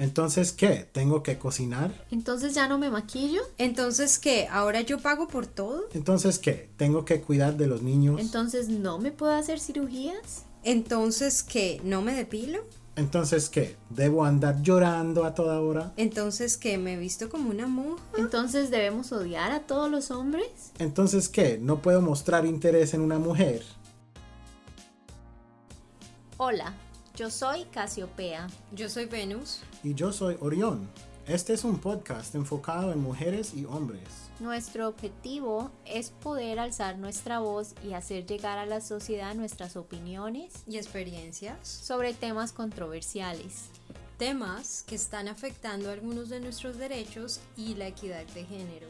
Entonces, ¿qué? ¿Tengo que cocinar? Entonces ya no me maquillo. Entonces, ¿qué? ¿Ahora yo pago por todo? Entonces, ¿qué? ¿Tengo que cuidar de los niños? Entonces no me puedo hacer cirugías. Entonces, ¿qué? ¿No me depilo? Entonces, ¿qué? ¿Debo andar llorando a toda hora? Entonces, ¿qué? ¿Me he visto como una monja? Entonces debemos odiar a todos los hombres. Entonces, ¿qué? ¿No puedo mostrar interés en una mujer? Hola, yo soy Casiopea. Yo soy Venus. Y yo soy Orión. Este es un podcast enfocado en mujeres y hombres. Nuestro objetivo es poder alzar nuestra voz y hacer llegar a la sociedad nuestras opiniones y experiencias sobre temas controversiales. Temas que están afectando algunos de nuestros derechos y la equidad de género.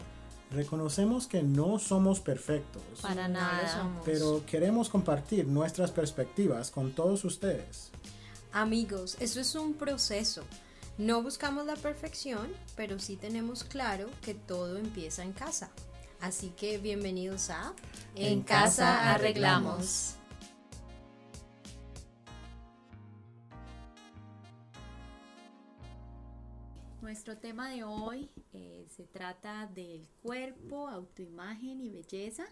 Reconocemos que no somos perfectos. Para nada. Pero queremos compartir nuestras perspectivas con todos ustedes. Amigos, esto es un proceso. No buscamos la perfección, pero sí tenemos claro que todo empieza en casa. Así que bienvenidos a En, casa arreglamos. Nuestro tema de hoy eh, se trata del cuerpo, autoimagen y belleza.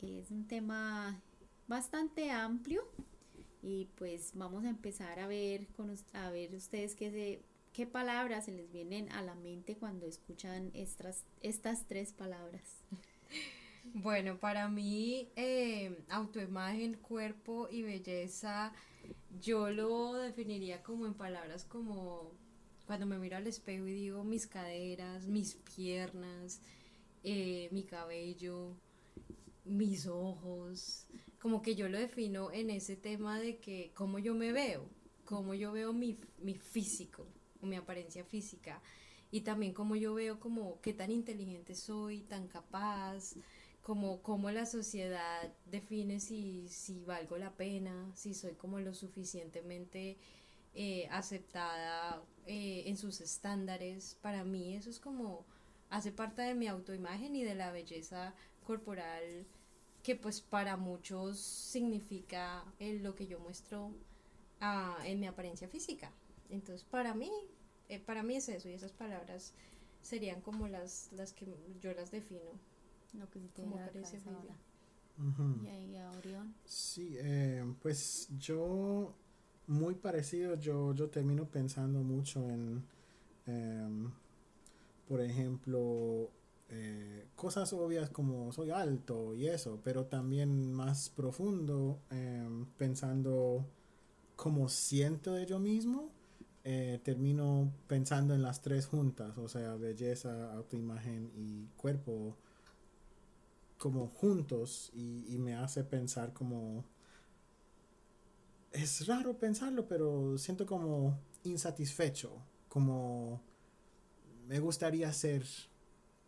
Es un tema bastante amplio y pues vamos a empezar a ver, con, a ver ustedes qué, qué palabras se les vienen a la mente cuando escuchan estas, estas tres palabras. Bueno, para mí eh, autoimagen, cuerpo y belleza, yo lo definiría como en palabras como cuando me miro al espejo y digo mis caderas, mis piernas, eh, mi cabello, mis ojos, como que yo lo defino en ese tema de que cómo yo me veo, cómo yo veo mi, mi físico, mi apariencia física, y también cómo yo veo como qué tan inteligente soy, tan capaz, como cómo la sociedad define si, si valgo la pena, si soy como lo suficientemente eh, aceptada eh, en sus estándares. Para mí eso es como, hace parte de mi autoimagen y de la belleza corporal que pues para muchos significa lo que yo muestro ah, en mi apariencia física. Entonces para mí, eh, para mí es eso y esas palabras serían como las, las que yo las defino. Lo que te como apariencia física. ¿Y ahí a Orión? Sí, pues yo muy parecido. Yo, yo termino pensando mucho en, em, por ejemplo, eh, cosas obvias como soy alto y eso, pero también más profundo, em, pensando cómo siento de yo mismo. Eh, termino pensando en las tres juntas, o sea, belleza, autoimagen y cuerpo, como juntos y me hace pensar como es raro pensarlo, pero siento como insatisfecho, como me gustaría ser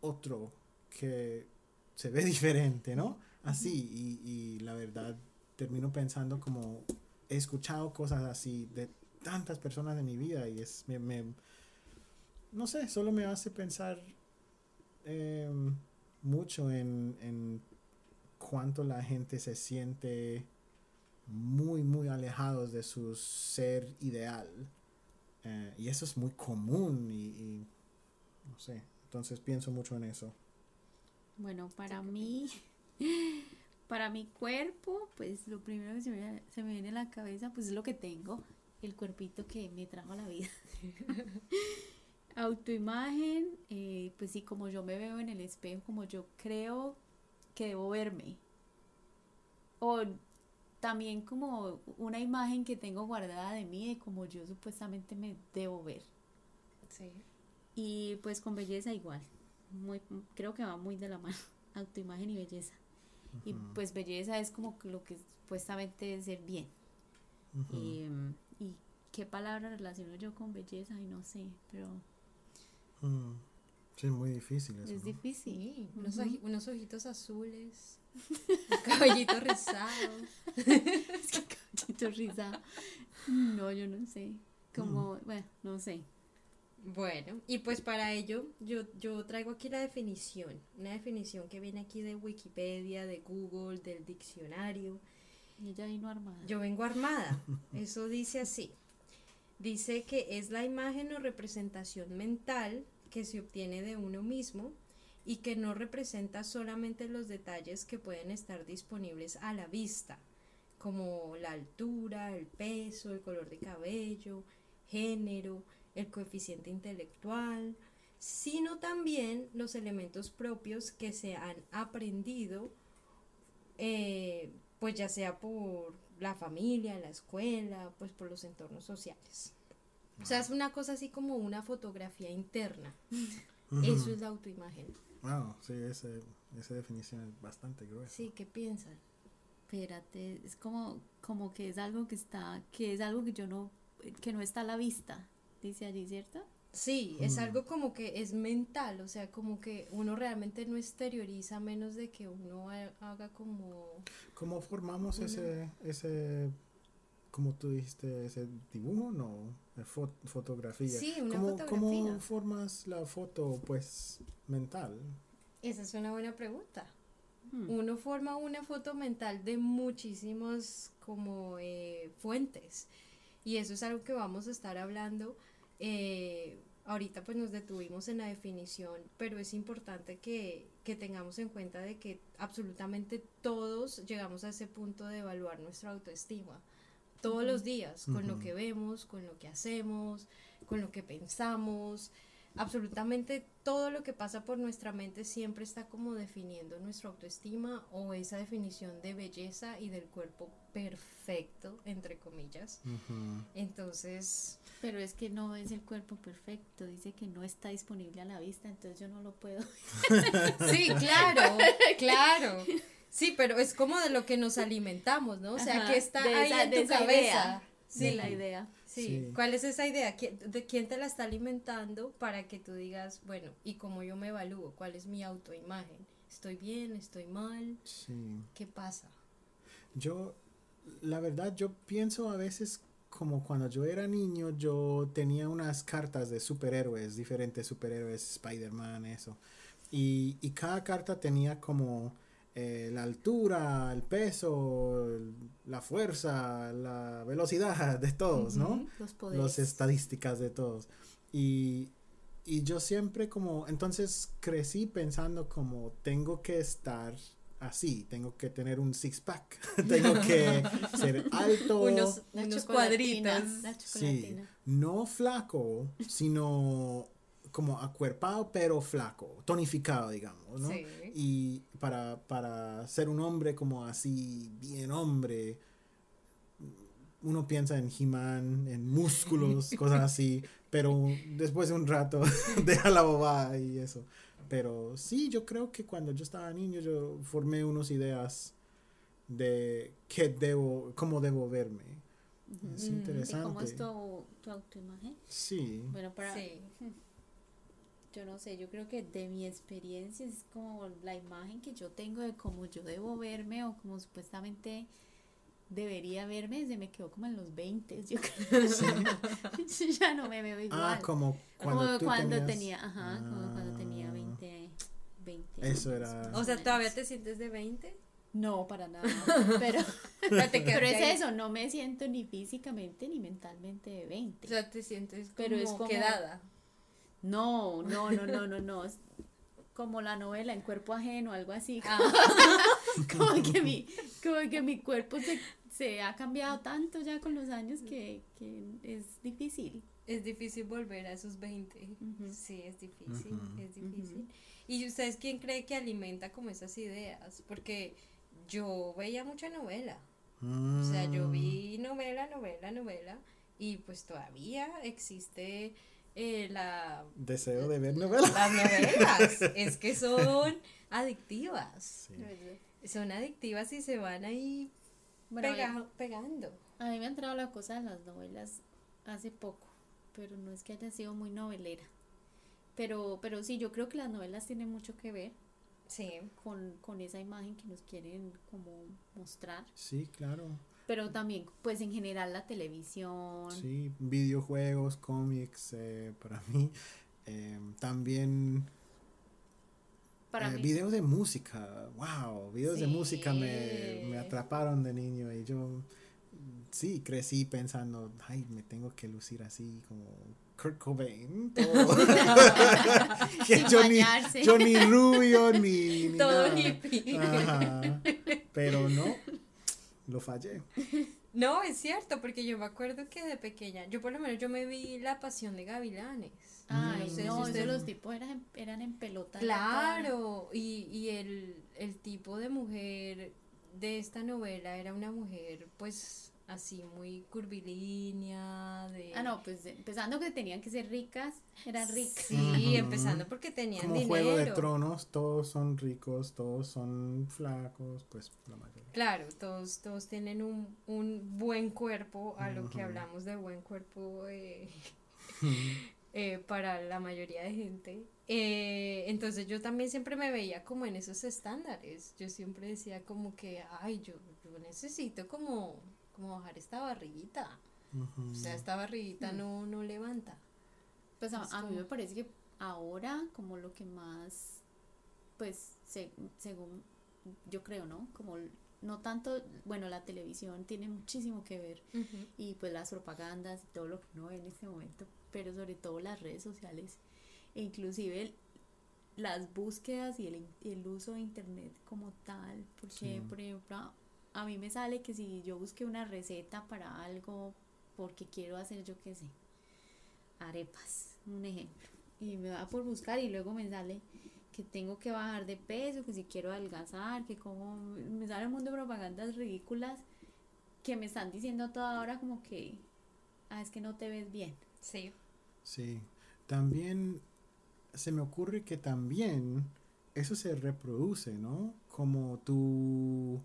otro que se ve diferente, ¿no? Así, y, la verdad termino pensando como he escuchado cosas así de tantas personas de mi vida y es, me, no sé, solo me hace pensar em, mucho en, en cuánto la gente se siente muy, muy alejados de su ser ideal. Eh, y eso es muy común y, no sé, entonces pienso mucho en eso. Bueno, para mí, para mi cuerpo, pues lo primero que se me, se me viene a la cabeza, pues es lo que tengo, el cuerpito que me trajo a la vida. Autoimagen, eh, pues sí, como yo me veo en el espejo, como yo creo que debo verme. O también como una imagen que tengo guardada de mí de como yo supuestamente me debo ver. Sí. Y pues con belleza igual. Muy, creo que va muy de la mano, autoimagen y belleza. Y pues belleza es como lo que supuestamente es ser bien. y, qué palabra relaciono yo con belleza y no sé, pero... Sí, es muy difícil eso. Es difícil. unos, ojitos azules, un cabellito rizado. es que cabellito rizado. No, yo no sé. Como, bueno, no sé. Bueno, y pues para ello yo, yo traigo aquí la definición, una definición que viene aquí de Wikipedia, de Google, del diccionario. Y ella vino armada. Yo vengo armada, eso dice así. Dice que es la imagen o representación mental que se obtiene de uno mismo y que no representa solamente los detalles que pueden estar disponibles a la vista, como la altura, el peso, el color de cabello, género, el coeficiente intelectual, sino también los elementos propios que se han aprendido, eh, pues ya sea por la familia, la escuela, pues por los entornos sociales. O sea, es una cosa así como una fotografía interna. Eso es la autoimagen. Wow, sí, ese, esa definición es bastante gruesa. Sí, ¿qué piensan? Espérate, es como, como que es algo que está, que es algo que yo no, que no está a la vista, dice allí, ¿cierto? Sí, es Mm. algo como que es mental, o sea, como que uno realmente no exterioriza a menos de que uno ha- haga como... ¿Cómo formamos Una- ese, ese, como tú dijiste, ese dibujo? No, eh, fo- fotografía. Sí, una ¿Cómo, fotografía. ¿Cómo formas la foto, pues, mental? Esa es una buena pregunta. Hmm. Uno forma una foto mental de muchísimos como eh, fuentes y eso es algo que vamos a estar hablando. eh, ahorita pues nos detuvimos en la definición, pero es importante que, que tengamos en cuenta de que absolutamente todos llegamos a ese punto de evaluar nuestra autoestima. Todos los días, con lo que vemos, con lo que hacemos, con lo que pensamos, absolutamente todo lo que pasa por nuestra mente siempre está como definiendo nuestra autoestima o esa definición de belleza y del cuerpo perfecto, entre comillas. Entonces, Pero es que no es el cuerpo perfecto, dice que no está disponible a la vista, entonces yo no lo puedo. sí, claro, claro. Sí, pero es como de lo que nos alimentamos, ¿no? O sea, Ajá, que está ahí esa- en tu cabeza. idea. Sí, la idea. Sí. Sí. ¿cuál es esa idea? ¿Qui- ¿De quién te la está alimentando para que tú digas, bueno, ¿y cómo yo me evalúo? ¿Cuál es mi autoimagen? ¿Estoy bien? ¿Estoy mal? Sí. ¿Qué pasa? Yo, la verdad, yo pienso a veces como cuando yo era niño, yo tenía unas cartas de superhéroes, diferentes superhéroes, Spider-Man, eso. Y, y cada carta tenía como eh, la altura, el peso, la fuerza, la velocidad de todos, ¿no? Ujú. Los poderes. las estadísticas de todos. Y, y yo siempre como, entonces crecí pensando como tengo que estar así, tengo que tener un six pack, tengo que ser alto, Unos, unos cuadritos. Sí, no flaco, sino como acuerpado pero flaco, tonificado digamos, ¿no? Sí. Y para, para ser un hombre como así, bien hombre, uno piensa en He-Man, en músculos, cosas así, pero después de un rato deja la bobada y eso. Pero sí, yo creo que cuando yo estaba niño yo formé unas ideas de qué debo, cómo debo verme. Es Mm, ¿y ¿Y interesante. cómo es tu, tu autoimagen? Sí. Bueno, para, Sí. yo no sé, yo creo que de mi experiencia es como la imagen que yo tengo de cómo yo debo verme o como supuestamente debería verme, se me quedó como en los 20, yo creo. Yo ya no me veo igual. Ah, como cuando como tú cuando tenías- tenía, ajá, como cuando tenía Ah. 20, 20 Eso años, era- O sea. ¿todavía te sientes de 20? No, para nada. Pero, pero es eso, no me siento ni físicamente ni mentalmente de 20. O sea, te sientes como, Pero es como- quedada. No, no, no, no, no, no. Es como la novela en cuerpo ajeno, algo así. Ah. Como que mi, como que mi cuerpo se, se ha cambiado tanto ya con los años que, que es difícil. Es difícil volver a esos 20. Ujú. Sí, es difícil, es difícil. ¿Y ustedes quién cree que alimenta como esas ideas? Porque yo veía mucha novela. O sea, yo Mm. vi novela, novela, novela. Y pues todavía existe eh, la, Deseo de ver novelas. las novelas. es que son adictivas. Sí. Son adictivas y se van ahí Bueno, pega- pegando. a mí me ha entrado la cosa de las novelas hace poco, pero no es que haya sido muy novelera. Pero, pero sí, yo creo que las novelas tienen mucho que ver Sí. con, con esa imagen que nos quieren como mostrar. Sí, claro. Pero también, pues en general la televisión. Sí, videojuegos, cómics, eh, para mí. Eh, también Para eh, mí. videos de música. Wow, videos de música me, me atraparon de niño y yo sí, crecí pensando, ay, me tengo que lucir así como Kurt Cobain. todo. que yo, ni, bañarse. yo ni rubio ni, ni Todo nada. Ajá. Pero no, lo fallé. No, es cierto, porque yo me acuerdo que de pequeña, yo por lo menos yo me vi La Pasión de Gavilanes. Ay, No sé si no, usted- eso los tipos eran, en- eran en pelota. Claro, y, y el, el tipo de mujer de esta novela era una mujer pues así muy curvilínea, de... Ah, no, pues empezando que tenían que ser ricas, eran ricas. Sí, empezando porque tenían Como dinero. Juego de Tronos, todos son ricos, todos son flacos, pues la mayoría. Claro, todos, todos tienen un, un buen cuerpo, a lo que hablamos de buen cuerpo eh, eh, para la mayoría de gente. Eh, entonces yo también siempre me veía como en esos estándares. Yo siempre decía como que, ay, yo, yo necesito como, como bajar esta barriguita. O sea, esta barriguita no, no levanta. Pues a, a mí me parece que ahora como lo que más, pues se- según yo creo, ¿no? Como no tanto, bueno, la televisión tiene muchísimo que ver y pues las propagandas y todo lo que uno ve en este momento, pero sobre todo las redes sociales e inclusive el- las búsquedas y el, in- el uso de internet como tal, porque Sí. por ejemplo a mí me sale que si yo busqué una receta para algo porque quiero hacer yo qué sé, arepas, un ejemplo, y me va por buscar y luego me sale que tengo que bajar de peso, que si quiero adelgazar, que como me sale un mundo de propagandas ridículas que me están diciendo a toda hora como que ah, es que no te ves bien. Sí. Sí, también se me ocurre que también eso se reproduce, ¿no? Como tú...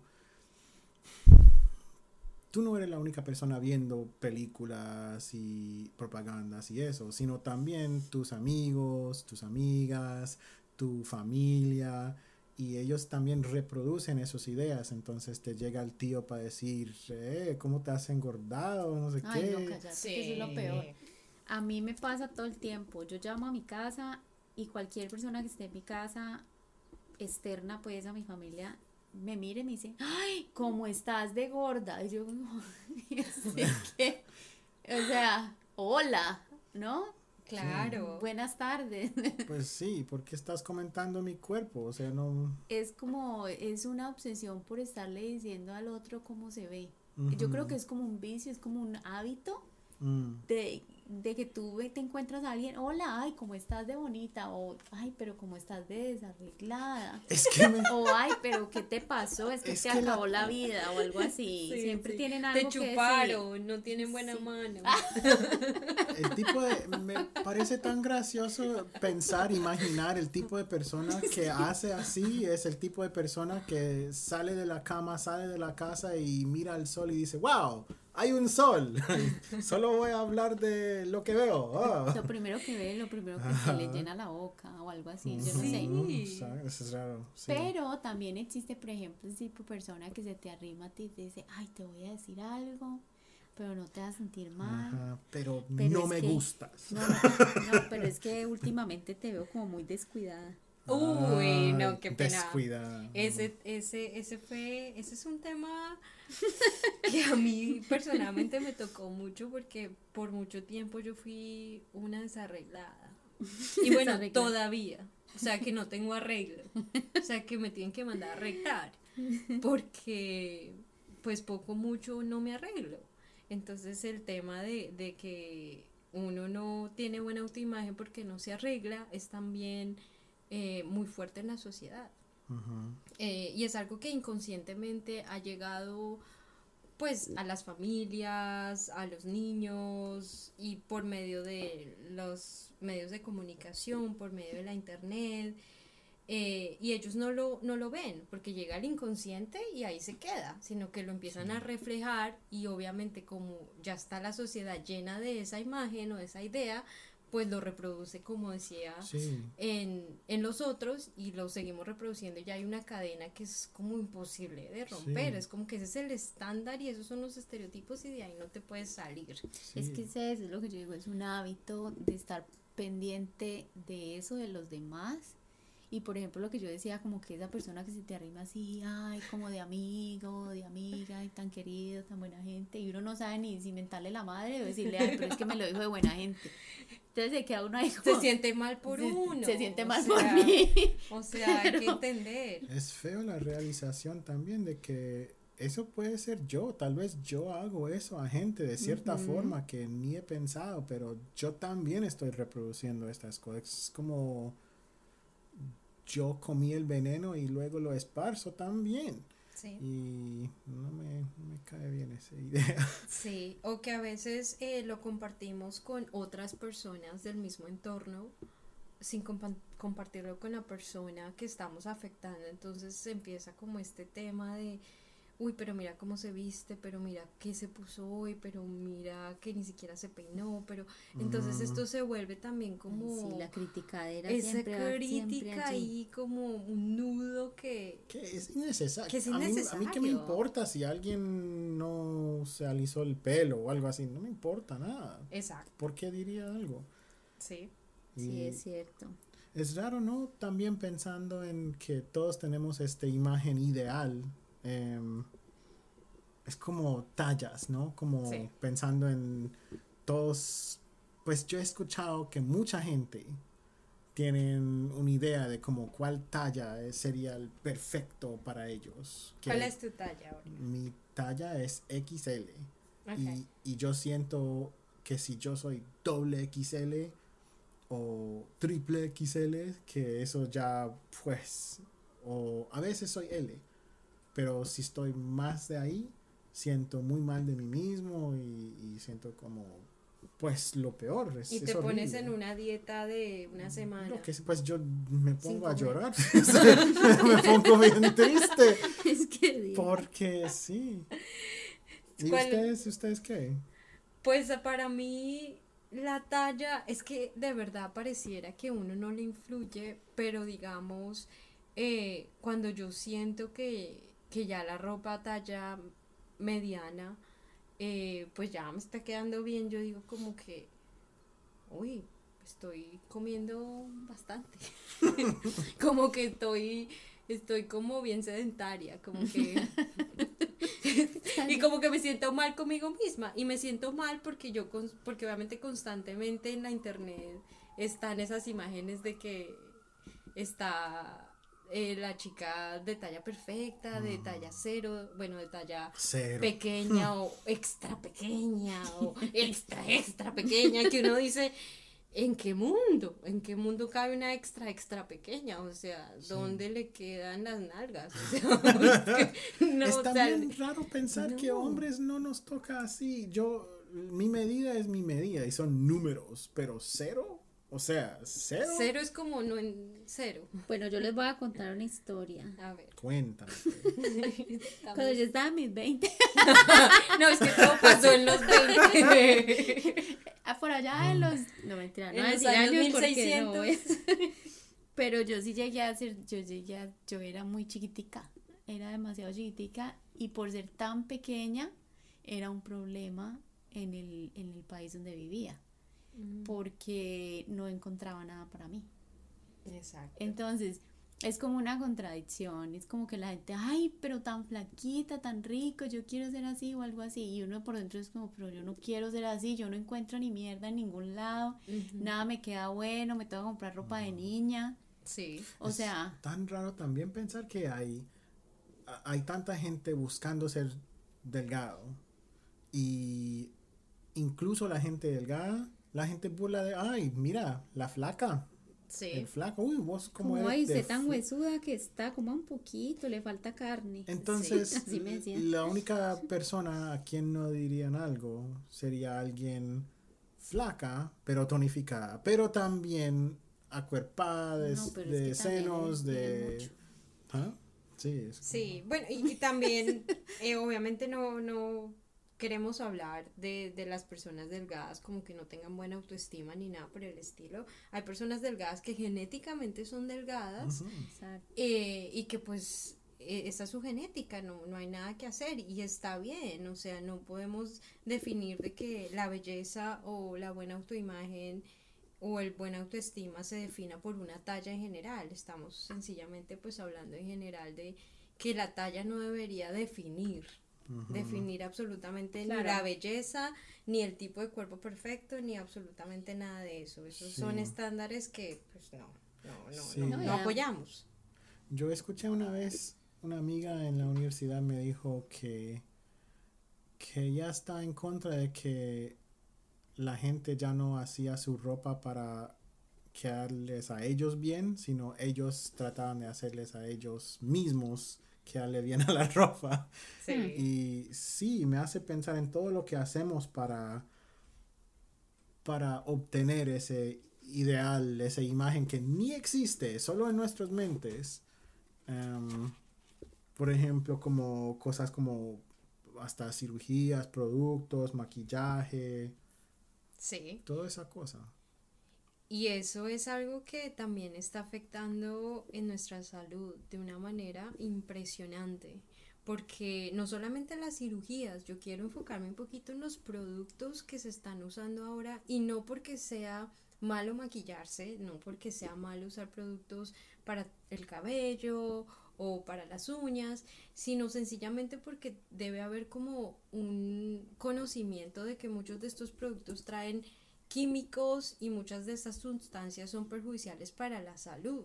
Tú no eres la única persona viendo películas y propagandas y eso, sino también tus amigos, tus amigas, tu familia, y ellos también reproducen esas ideas. Entonces te llega el tío para decir, eh, ¿cómo te has engordado? No sé Ay, qué. no, que eso es lo peor. A mí me pasa todo el tiempo. Yo llamo a mi casa y cualquier persona que esté en mi casa externa, pues a mi familia, me mire y me dice, ay, ¿cómo estás de gorda? Y yo, que, o sea, hola, ¿no? Claro. Buenas tardes. Pues sí, porque estás comentando mi cuerpo, o sea, no... Es como, es una obsesión por estarle diciendo al otro cómo se ve. Yo creo que es como un vicio, es como un hábito Mm, de, de que tú ve- te encuentras a alguien, hola, ay, ¿cómo estás de bonita? O, ay, pero ¿cómo estás de desarreglada? Es que me... O, ay, pero ¿qué te pasó? Es que Es te que la- acabó la... vida o algo así. Sí, Siempre sí. tienen Te algo que decir. chuparon, no tienen buena Sí. mano. El tipo de... Me parece tan gracioso pensar, imaginar el tipo de persona que hace así, es el tipo de persona que sale de la cama, sale de la casa y mira al sol y dice, wow, hay un sol, solo voy a hablar de lo que veo. ah". Lo primero que ve, lo primero que se le llena la boca o algo así, yo no sé. Sí. ¿sabes? Eso es raro. sí. Pero también existe, por ejemplo, ese tipo de persona que se te arrima a ti y te dice, ay, te voy a decir algo, pero no te vas a sentir mal. Ajá, pero, Pero no me que- gustas. No, no, pero es que últimamente te veo como muy descuidada. Uy, no, qué pena. Descuida. Ese, ese, ese fue, ese es un tema que a mí personalmente me tocó mucho porque por mucho tiempo yo fui una desarreglada. Y bueno, Desarreglada. todavía. O sea que no tengo arreglo. O sea que me tienen que mandar a arreglar. Porque pues poco mucho no me arreglo. Entonces el tema de, de que uno no tiene buena autoimagen porque no se arregla es también eh, muy fuerte en la sociedad. Eh, y es algo que inconscientemente ha llegado pues a las familias, a los niños y por medio de los medios de comunicación, por medio de la internet. eh, y ellos no lo, no lo ven porque llega al inconsciente y ahí se queda, sino que lo empiezan a reflejar y obviamente como ya está la sociedad llena de esa imagen o de esa idea, pues lo reproduce como decía Sí. en, en los otros y lo seguimos reproduciendo. Ya hay una cadena que es como imposible de romper. Sí. Es como que ese es el estándar y esos son los estereotipos y de ahí no te puedes salir. Es que ese es lo que yo digo, es un hábito de estar pendiente de eso de los demás Y por ejemplo, lo que yo decía, como que esa persona que se te arrima así, ay, como de amigo, de amiga, y tan querido, tan buena gente, y uno no sabe ni si mentarle la madre o decirle, ay, pero es que me lo dijo de buena gente. Entonces se queda uno ahí como, Se siente mal por se, uno. Se siente o mal sea, por mí. O sea, hay que entender. Es feo la realización también de que eso puede ser yo. Tal vez yo hago eso a gente de cierta forma que ni he pensado, pero yo también estoy reproduciendo estas cosas. Es como yo comí el veneno y luego lo esparzo también. Sí. Y no me, no me cae bien esa idea. Sí, o que a veces eh, lo compartimos con otras personas del mismo entorno sin compa- compartirlo con la persona que estamos afectando. Entonces empieza como este tema de, uy, pero mira cómo se viste, pero mira qué se puso hoy, pero mira que ni siquiera se peinó, pero entonces Mm. esto se vuelve también como Sí, la criticadera esa siempre va siempre crítica ahí como un nudo que... que es innecesario. Que es A mí, a mí que me importa si alguien no se alisó el pelo o algo así. No me importa nada. Exacto, ¿Por qué diría algo? sí. Sí, es cierto. es raro, ¿no? También pensando en que todos tenemos esta imagen ideal. Em, es como tallas, ¿no? Como Sí. pensando en todos. Pues yo he escuchado que mucha gente tienen una idea de como cuál talla sería el perfecto para ellos. Que ¿Cuál es tu talla ahora? mi talla es XL. Y, y yo siento que si yo soy doble XL o triple XL, que eso ya pues, o a veces soy L, pero si estoy más de ahí, siento muy mal de mí mismo y, y siento como pues lo peor. Es, Y es te pones en una dieta de una semana. No, que pues yo me pongo a llorar, me pongo bien triste, Es que porque sí. ¿Y ¿Cuál- ustedes, ustedes qué? Pues para mí la talla es que de verdad pareciera que uno no le influye, pero digamos, eh, cuando yo siento que, que ya la ropa talla mediana, eh, pues ya me está quedando bien, yo digo como que, uy, estoy comiendo bastante, como que estoy, estoy como bien sedentaria, como que... y como que me siento mal conmigo misma. Y me siento mal porque yo porque obviamente constantemente en la internet están esas imágenes de que está eh, la chica de talla perfecta, de talla cero, bueno, de talla Cero. pequeña o extra pequeña o extra extra pequeña que uno dice ¿En qué mundo? ¿En qué mundo cabe una extra extra pequeña? O sea, ¿dónde le quedan las nalgas? O sea, no, o sea, raro pensar que hombres no nos toca así. Yo, mi medida es mi medida y son números, pero cero, o sea, cero. Cero es como no en cero. Bueno, yo les voy a contar una historia. A ver. Cuéntame. Cuando yo estaba en mis 20, No, es que todo pasó en los 20. ah, por allá en los, no mentira, no En los años años porque no 1600. voy a- Pero yo sí llegué a ser, yo llegué a, yo era muy chiquitica, era demasiado chiquitica y por ser tan pequeña era un problema en el, en el país donde vivía porque no encontraba nada para mí. Exacto. Entonces, es como una contradicción, es como que la gente, ay, pero tan flaquita, tan rico, yo quiero ser así o algo así, y uno por dentro es como, pero yo no quiero ser así, yo no encuentro ni mierda en ningún lado, nada me queda bueno, me tengo que comprar ropa de niña, Sí. o Es sea, tan raro también pensar que hay, hay tanta gente buscando ser delgado y incluso la gente delgada, la gente burla de, ay, mira, la flaca, Sí. el flaco, uy, vos como como, eres ay, de usted tan fl-". huesuda que está, como un poquito, le falta carne. Entonces, Sí, así me decían. la única persona a quien no dirían algo sería alguien flaca, pero tonificada, pero también acuerpada de, No, pero es de que también senos, de... mucho. ¿Ah? Sí, es Sí, bueno, y, y también, eh, obviamente no, no queremos hablar de, de las personas delgadas como que no tengan buena autoestima ni nada por el estilo. Hay personas delgadas que genéticamente son delgadas eh, y que pues eh, esa es su genética, no, no hay nada que hacer y está bien, o sea, no podemos definir de que la belleza o la buena autoimagen o el buen autoestima se defina por una talla en general. Estamos sencillamente pues hablando en general de que la talla no debería definir, definir absolutamente ni la belleza, ni el tipo de cuerpo perfecto, ni absolutamente nada de eso. Esos son estándares que pues no, no, no, no, apoyamos. Yo escuché una vez una amiga en la universidad me dijo que que ella está en contra de que la gente ya no hacía su ropa para quedarles a ellos bien, sino ellos trataban de hacerles a ellos mismos quedarle bien a la ropa. Y sí, me hace pensar en todo lo que hacemos para, para obtener ese ideal, esa imagen que ni existe, solo en nuestras mentes. Em, por ejemplo, como cosas como hasta cirugías, productos, maquillaje. Sí. Toda esa cosa. Y eso es algo que también está afectando en nuestra salud de una manera impresionante. Porque no solamente las cirugías, yo quiero enfocarme un poquito en los productos que se están usando ahora y no porque sea malo maquillarse, no porque sea malo usar productos para el cabello o para las uñas, sino sencillamente porque debe haber como un conocimiento de que muchos de estos productos traen químicos y muchas de estas sustancias son perjudiciales para la salud.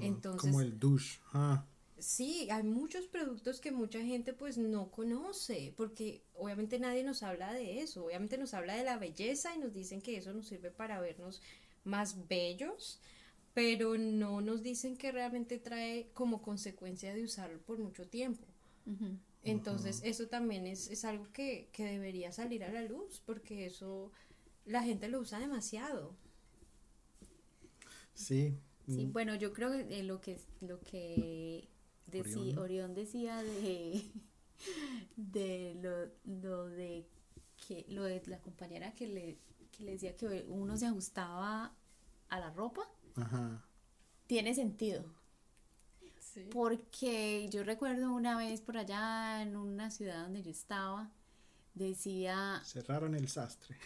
Entonces, como el douche. Ah. Sí, hay muchos productos que mucha gente pues no conoce, porque obviamente nadie nos habla de eso, obviamente nos habla de la belleza y nos dicen que eso nos sirve para vernos más bellos, pero no nos dicen que realmente trae como consecuencia de usarlo por mucho tiempo. Entonces, eso también es, es algo que, que, debería salir a la luz, porque eso la gente lo usa demasiado. Sí. Sí, mm. bueno, yo creo que lo que lo que Orión. decía de, de lo, lo de que lo de la compañera que le, que le decía que uno se ajustaba a la ropa tiene sentido. Porque yo recuerdo una vez por allá en una ciudad donde yo estaba, decía... Cerraron el sastre.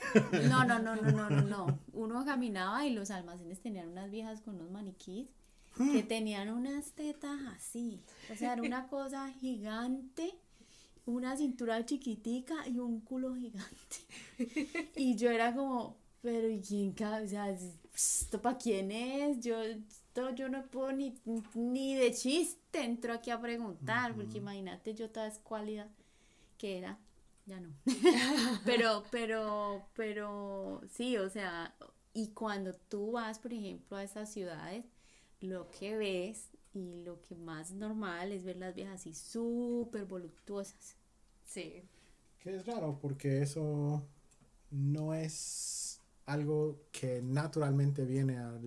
No, no, no, no, no, no, Uno caminaba y los almacenes tenían unas viejas con unos maniquís hmm. que tenían unas tetas así. O sea, era una cosa gigante, una cintura chiquitica y un culo gigante. Y yo era como, pero ¿y quién O sea, ¿esto para quién es? Yo, esto yo no puedo ni, ni de chiste entro aquí a preguntar, porque imagínate yo toda escuálida que era, ya no. pero, pero, pero, sí, o sea, y cuando tú vas, por ejemplo, a esas ciudades, lo que ves y lo que más normal es ver las viejas así súper voluptuosas. Sí. Que es raro porque eso no es algo que naturalmente viene a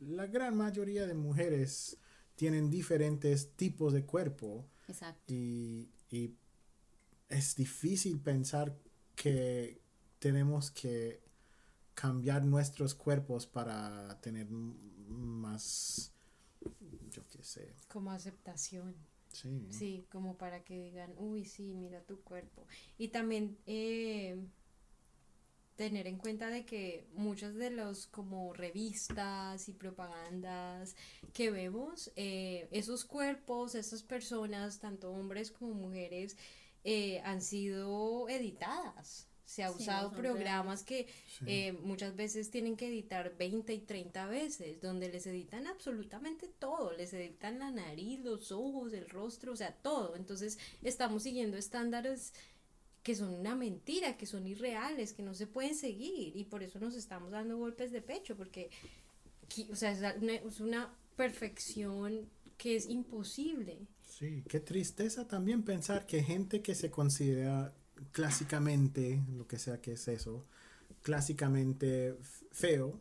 la gran mayoría de mujeres tienen diferentes tipos de cuerpo Exacto. Y, y es difícil pensar que tenemos que cambiar nuestros cuerpos para tener más yo qué sé. Como aceptación. Sí. Sí como para que digan uy sí mira tu cuerpo y también eh, tener en cuenta de que muchas de los como revistas y propagandas que vemos, eh, esos cuerpos, esas personas, tanto hombres como mujeres, eh, han sido editadas. Se ha usado programas que eh, muchas veces tienen que editar 20 y 30 veces, donde les editan absolutamente todo, les editan la nariz, los ojos, el rostro, o sea, todo. Entonces estamos siguiendo estándares que son una mentira, que son irreales, que no se pueden seguir y por eso nos estamos dando golpes de pecho, porque o sea, es, una, perfección que es imposible. Sí, qué tristeza también pensar que gente que se considera clásicamente, lo que sea que es eso, clásicamente feo,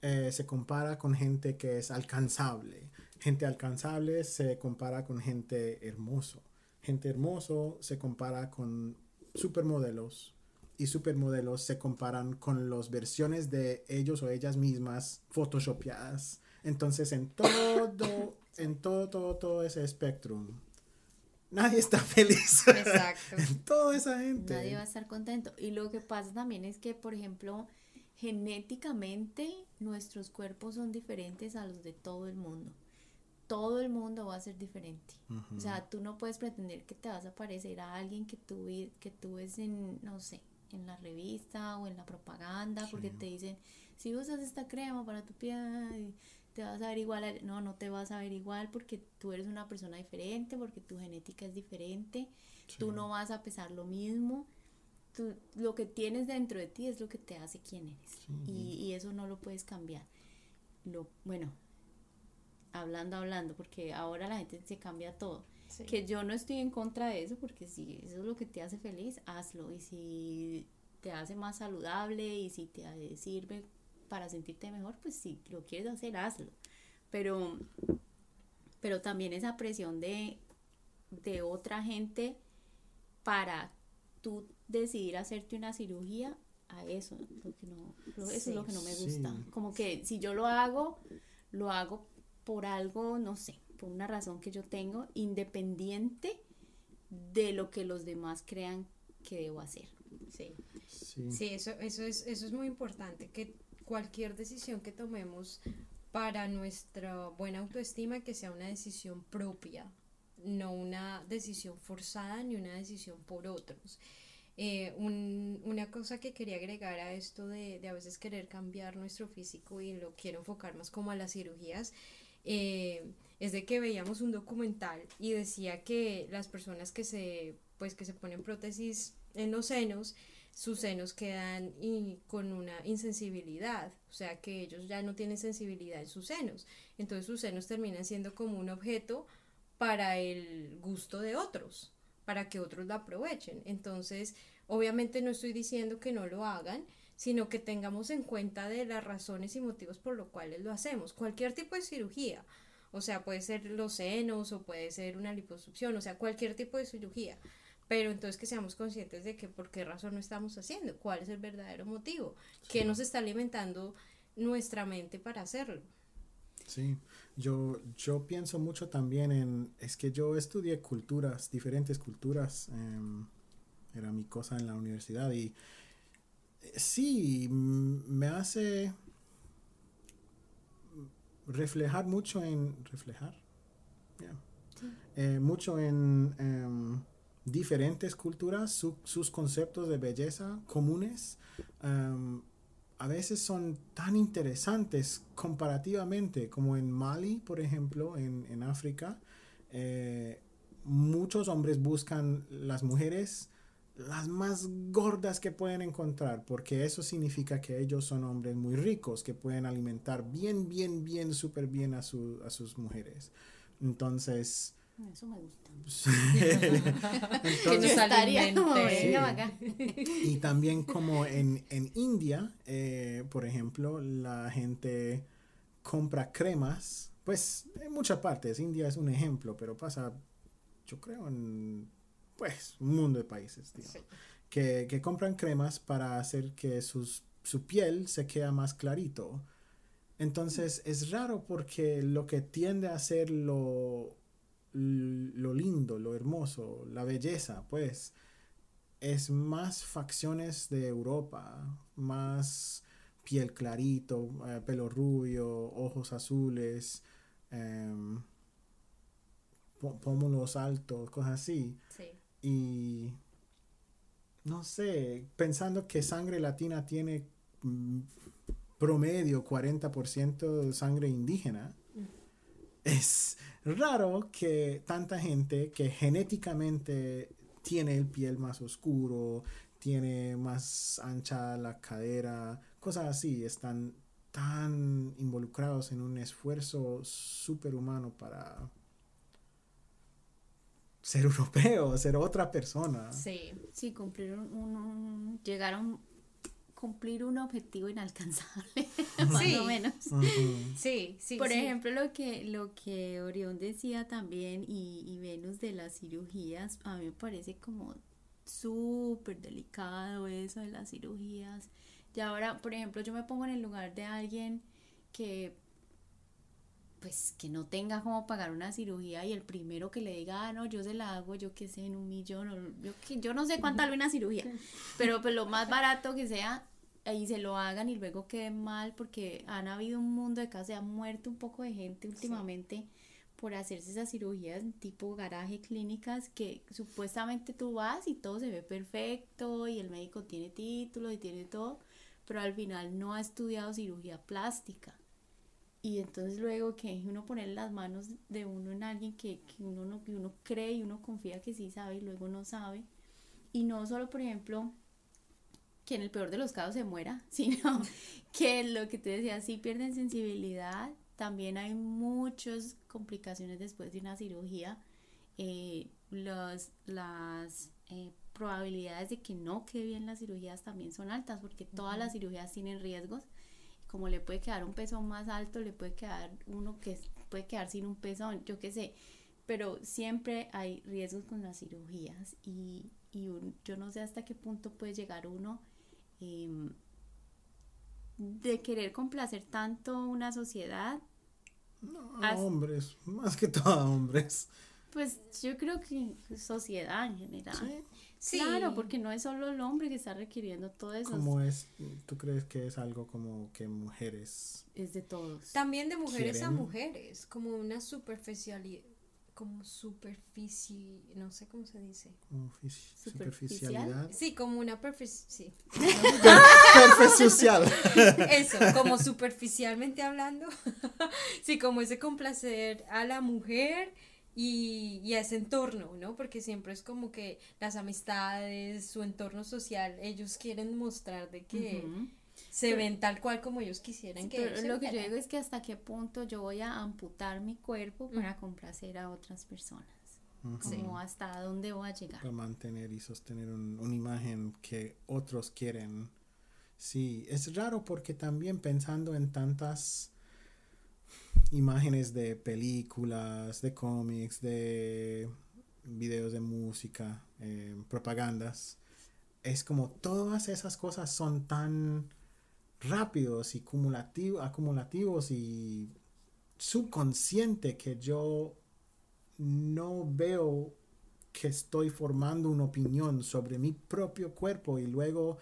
eh, se compara con gente que es alcanzable. Gente alcanzable se compara con gente hermoso. Gente hermoso se compara con supermodelos y supermodelos se comparan con las versiones de ellos o ellas mismas photoshopeadas. Entonces, en todo, en todo, todo, todo ese espectro, nadie está feliz. Exacto. en toda esa gente. Nadie va a estar contento. Y lo que pasa también es que, por ejemplo, genéticamente nuestros cuerpos son diferentes a los de todo el mundo. Todo el mundo va a ser diferente. O sea, tú no puedes pretender que te vas a parecer a alguien que tú, que tú ves en, no sé, en la revista o en la propaganda, porque te dicen, si usas esta crema para tu piel, te vas a ver igual. No, no te vas a ver igual porque tú eres una persona diferente, porque tu genética es diferente. Tú no vas a pesar lo mismo lo que tienes dentro de ti es lo que te hace quien eres. Y, eso no lo puedes cambiar. Lo, bueno, hablando, hablando, porque ahora la gente se cambia todo. Que yo no estoy en contra de eso, porque si eso es lo que te hace feliz, hazlo. Y si te hace más saludable y si te sirve para sentirte mejor, pues si lo quieres hacer, hazlo. Pero, pero también esa presión de, de otra gente para tú decidir hacerte una cirugía, a eso, lo que no, eso es lo que no me gusta. Como que si yo lo hago, lo hago por algo, no sé, por una razón que yo tengo, independiente de lo que los demás crean que debo hacer. Sí, sí. eso, eso, es, eso es muy importante, que cualquier decisión que tomemos para nuestra buena autoestima, que sea una decisión propia, no una decisión forzada ni una decisión por otros. Eh, una cosa que quería agregar a esto de, a veces querer cambiar nuestro físico y lo quiero enfocar más como a las cirugías, eh, es de que veíamos un documental y decía que las personas que se, pues, que se ponen prótesis en los senos, sus senos quedan y con una insensibilidad, o sea que ellos ya no tienen sensibilidad en sus senos, entonces sus senos terminan siendo como un objeto para el gusto de otros para que otros la aprovechen. Entonces, obviamente no estoy diciendo que no lo hagan, sino que tengamos en cuenta de las razones y motivos por los cuales lo hacemos. Cualquier tipo de cirugía, o sea, puede ser los senos o puede ser una liposucción, o sea, cualquier tipo de cirugía. Pero entonces que seamos conscientes de que por qué razón lo estamos haciendo, cuál es el verdadero motivo, qué nos está alimentando nuestra mente para hacerlo. Sí, yo, yo pienso mucho también en, es que yo estudié culturas, diferentes culturas, em, era mi cosa en la universidad y eh, sí, me hace reflejar mucho en, reflejar, eh, mucho en em, diferentes culturas, sus conceptos de belleza comunes. Em, a veces son tan interesantes comparativamente, como en Mali, por ejemplo, en, África, eh, muchos hombres buscan las mujeres las más gordas que pueden encontrar, porque eso significa que ellos son hombres muy ricos, que pueden alimentar bien, bien, bien, súper bien a, a sus mujeres. Entonces, eso me gusta. Y también como en, India, eh, por ejemplo, la gente compra cremas, pues en muchas partes, India es un ejemplo, pero pasa, yo creo, en pues un mundo de países, que, que, compran cremas para hacer que sus, su piel se quede más clarito. Entonces es raro porque lo que tiende a ser lo lo lindo, lo hermoso, la belleza, pues, es más facciones de Europa, más piel clarito, eh, pelo rubio, ojos azules, eh, pómulos altos, cosas así. Y no sé, pensando que sangre latina tiene mm, promedio 40% de sangre indígena, es raro que tanta gente que genéticamente tiene el piel más oscuro, tiene más ancha la cadera, cosas así, están tan involucrados en un esfuerzo superhumano para ser europeo, ser otra persona. Sí, sí, cumplir un, un cumplir un objetivo inalcanzable, más o menos. Sí, sí. Por ejemplo, lo que, lo que Orión decía también y, Venus de las cirugías, a mí me parece como súper delicado eso de las cirugías. Y ahora, por ejemplo, yo me pongo en el lugar de alguien que pues que no tenga como pagar una cirugía y el primero que le diga, ah, no, yo se la hago, yo qué sé, en un millón, yo, yo no sé cuánto vale una cirugía, pero pues lo más barato que sea, ahí se lo hagan y luego queden mal porque han habido un mundo de casos, se ha muerto un poco de gente últimamente por hacerse esas cirugías tipo garaje clínicas que supuestamente tú vas y todo se ve perfecto y el médico tiene título y tiene todo, pero al final no ha estudiado cirugía plástica. Y entonces luego que uno pone las manos de uno en alguien que, que uno no, que uno cree y uno confía que sí sabe y luego no sabe. Y no solo, por ejemplo, que en el peor de los casos se muera, sino que lo que te decía, sí pierden sensibilidad, también hay muchas complicaciones después de una cirugía, eh, los, las eh, probabilidades de que no quede bien las cirugías también son altas, porque todas las cirugías tienen riesgos, como le puede quedar un pezón más alto, le puede quedar uno que puede quedar sin un pezón, yo qué sé, pero siempre hay riesgos con las cirugías y, y yo no sé hasta qué punto puede llegar uno Em, de querer complacer tanto una sociedad. No, hombres, más que todo hombres. Pues yo creo que sociedad en general. ¿Sí? Claro, porque no es solo el hombre que está requiriendo todo eso. ¿Cómo es? ¿Tú crees que es algo como que mujeres? Es de todos. También de mujeres a mujeres, como una superficialidad como superficie, no sé cómo se dice. Como superficialidad. Sí, como una sí. Superficial. Eso, como superficialmente hablando. sí, como ese complacer a la mujer y, y, a ese entorno, ¿no? Porque siempre es como que las amistades, su entorno social, ellos quieren mostrar de que se ven tal cual como ellos quisieran que pero lo que yo digo es que hasta qué punto yo voy a amputar mi cuerpo para complacer a otras personas. Como hasta dónde voy a llegar. Para mantener y sostener una imagen que otros quieren. Sí es raro porque también pensando en tantas imágenes de películas de cómics de videos de música eh, propagandas es como todas esas cosas son tan rápidos y acumulativos y subconsciente que yo no veo que estoy formando una opinión sobre mi propio cuerpo y luego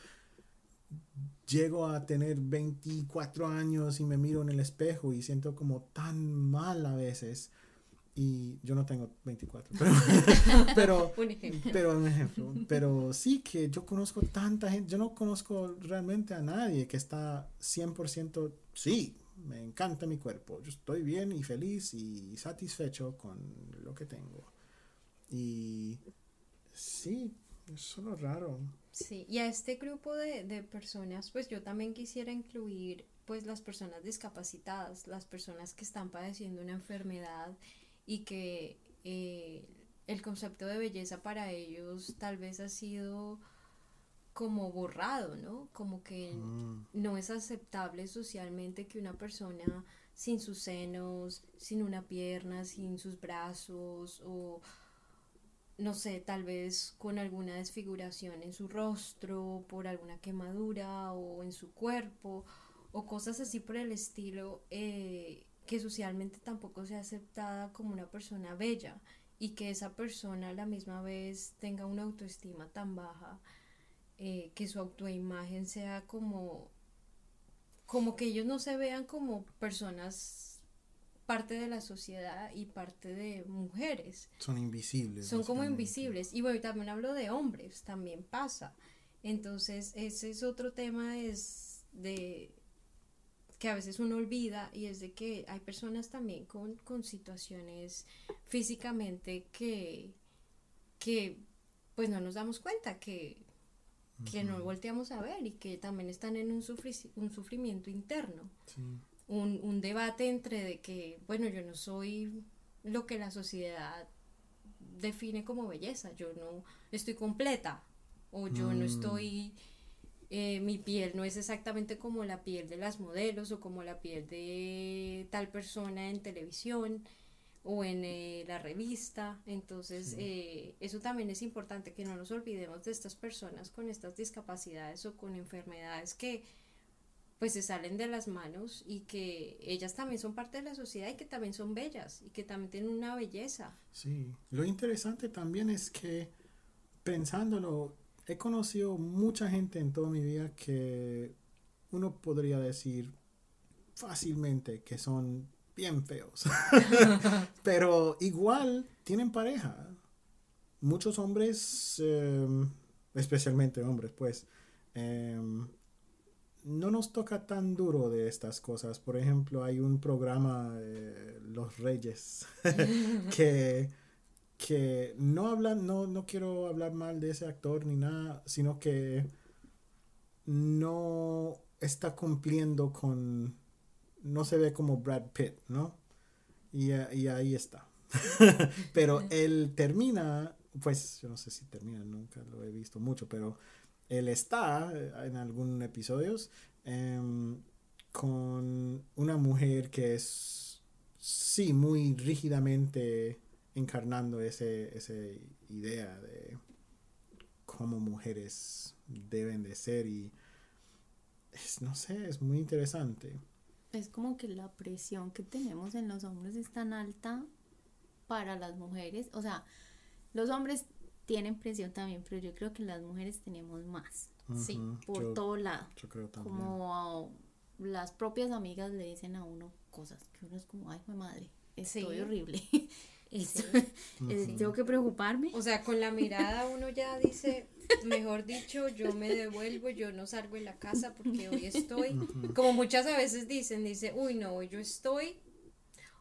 llego a tener 24 años y me miro en el espejo y siento como tan mal a veces y yo no tengo 24, pero, pero, un ejemplo. Pero sí que yo conozco tanta gente, yo no conozco realmente a nadie que está 100%, sí, me encanta mi cuerpo, yo estoy bien y feliz y satisfecho con lo que tengo. Y sí, es solo raro. Sí, y a este grupo de, de personas, pues yo también quisiera incluir pues las personas discapacitadas, las personas que están padeciendo una enfermedad y que eh, el concepto de belleza para ellos tal vez ha sido como borrado, ¿no? Como que mm. no es aceptable socialmente que una persona sin sus senos, sin una pierna, sin sus brazos o no sé, tal vez con alguna desfiguración en su rostro, por alguna quemadura o en su cuerpo o cosas así por el estilo, eh, que socialmente tampoco sea aceptada como una persona bella y que esa persona a la misma vez tenga una autoestima tan baja eh, que su autoimagen sea como como que ellos no se vean como personas parte de la sociedad y parte de mujeres. Son invisibles. Son como invisibles. Y bueno, también hablo de hombres, también pasa. Entonces, ese es otro tema es de que a veces uno olvida y es de que hay personas también con, situaciones físicamente que, que pues no nos damos cuenta que, que no volteamos a ver y que también están en un, un sufrimiento interno. Un, un debate entre de que, bueno, yo no soy lo que la sociedad define como belleza, yo no estoy completa o yo no mm. estoy eh, mi piel no es exactamente como la piel de las modelos o como la piel de tal persona en televisión o en eh, la revista. Entonces, eh, eso también es importante, que no nos olvidemos de estas personas con estas discapacidades o con enfermedades que pues se salen de las manos y que ellas también son parte de la sociedad y que también son bellas y que también tienen una belleza. Sí, lo interesante también es que pensándolo, he conocido mucha gente en toda mi vida que uno podría decir fácilmente que son bien feos. Pero igual tienen pareja. Muchos hombres, em, especialmente hombres, pues, em, no nos toca tan duro de estas cosas. Por ejemplo, hay un programa, eh, Los Reyes, que, que no hablan, no, no quiero hablar mal de ese actor ni nada, sino que no está cumpliendo con, no se ve como Brad Pitt, ¿no? Y, y ahí está. pero él termina, pues yo no sé si termina, nunca lo he visto mucho, pero él está en algunos episodios em, con una mujer que es, sí, muy rígidamente encarnando ese, esa idea de cómo mujeres deben de ser y es, no sé, es muy interesante. Es como que la presión que tenemos en los hombres es tan alta para las mujeres, o sea, los hombres tienen presión también, pero yo creo que las mujeres tenemos más. sí, por todo lado. Yo creo también. Como las propias amigas le dicen a uno cosas que uno es como, ay, mi madre, estoy horrible. Tengo que preocuparme. O sea, con la mirada uno ya dice, mejor dicho, yo me devuelvo, yo no salgo de la casa porque hoy estoy, como muchas veces dicen, dice, uy, no, hoy yo estoy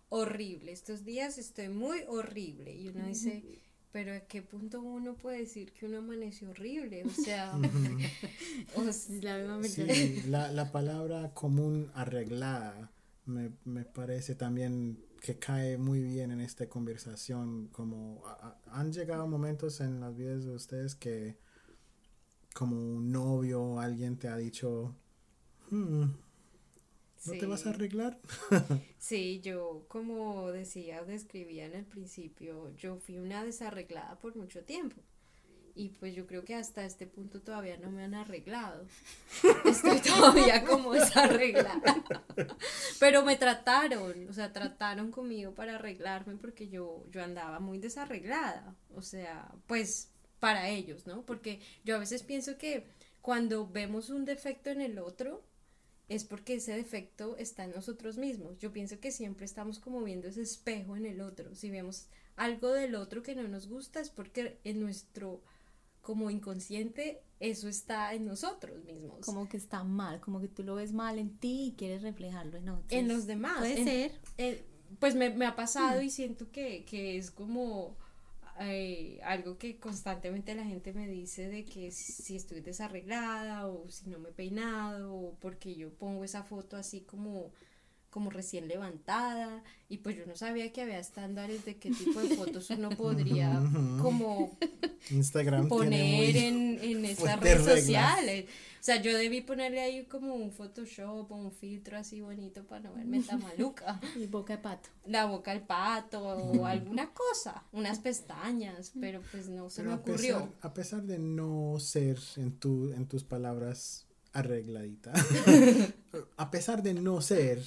horrible, estos días estoy muy horrible. Y uno dice, pero ¿a qué punto uno puede decir que uno amaneció horrible? O sea, la, la, palabra común arreglada me, me, parece también que cae muy bien en esta conversación. Como han llegado momentos en las vidas de ustedes que como un novio alguien te ha dicho, hmm, ¿No te vas a arreglar? sí, yo como decía, describía en el principio, yo fui una desarreglada por mucho tiempo. Y pues yo creo que hasta este punto todavía no me han arreglado. Estoy todavía como desarreglada. Pero me trataron, o sea, trataron conmigo para arreglarme porque yo, yo andaba muy desarreglada. O sea, pues para ellos, ¿no? Porque yo a veces pienso que cuando vemos un defecto en el otro, es porque ese defecto está en nosotros mismos. Yo pienso que siempre estamos como viendo ese espejo en el otro. Si vemos algo del otro que no nos gusta es porque en nuestro como inconsciente eso está en nosotros mismos. Como que está mal, como que tú lo ves mal en ti y quieres reflejarlo en otros. En los demás. Puede ser. pues me, ha pasado mm. y siento que, que es como eh, algo que constantemente la gente me dice de que si estoy desarreglada o si no me he peinado o porque yo pongo esa foto así como como recién levantada y pues yo no sabía que había estándares de qué tipo de fotos uno podría como Instagram poner en, en estas redes sociales. O sea, yo debí ponerle ahí como un Photoshop o un filtro así bonito para no verme tan maluca. Y boca de pato. La boca del pato o alguna cosa, unas pestañas, pero pues no se me ocurrió. A pesar, a pesar de no ser en, tu, en tus palabras arregladita, a pesar de no ser,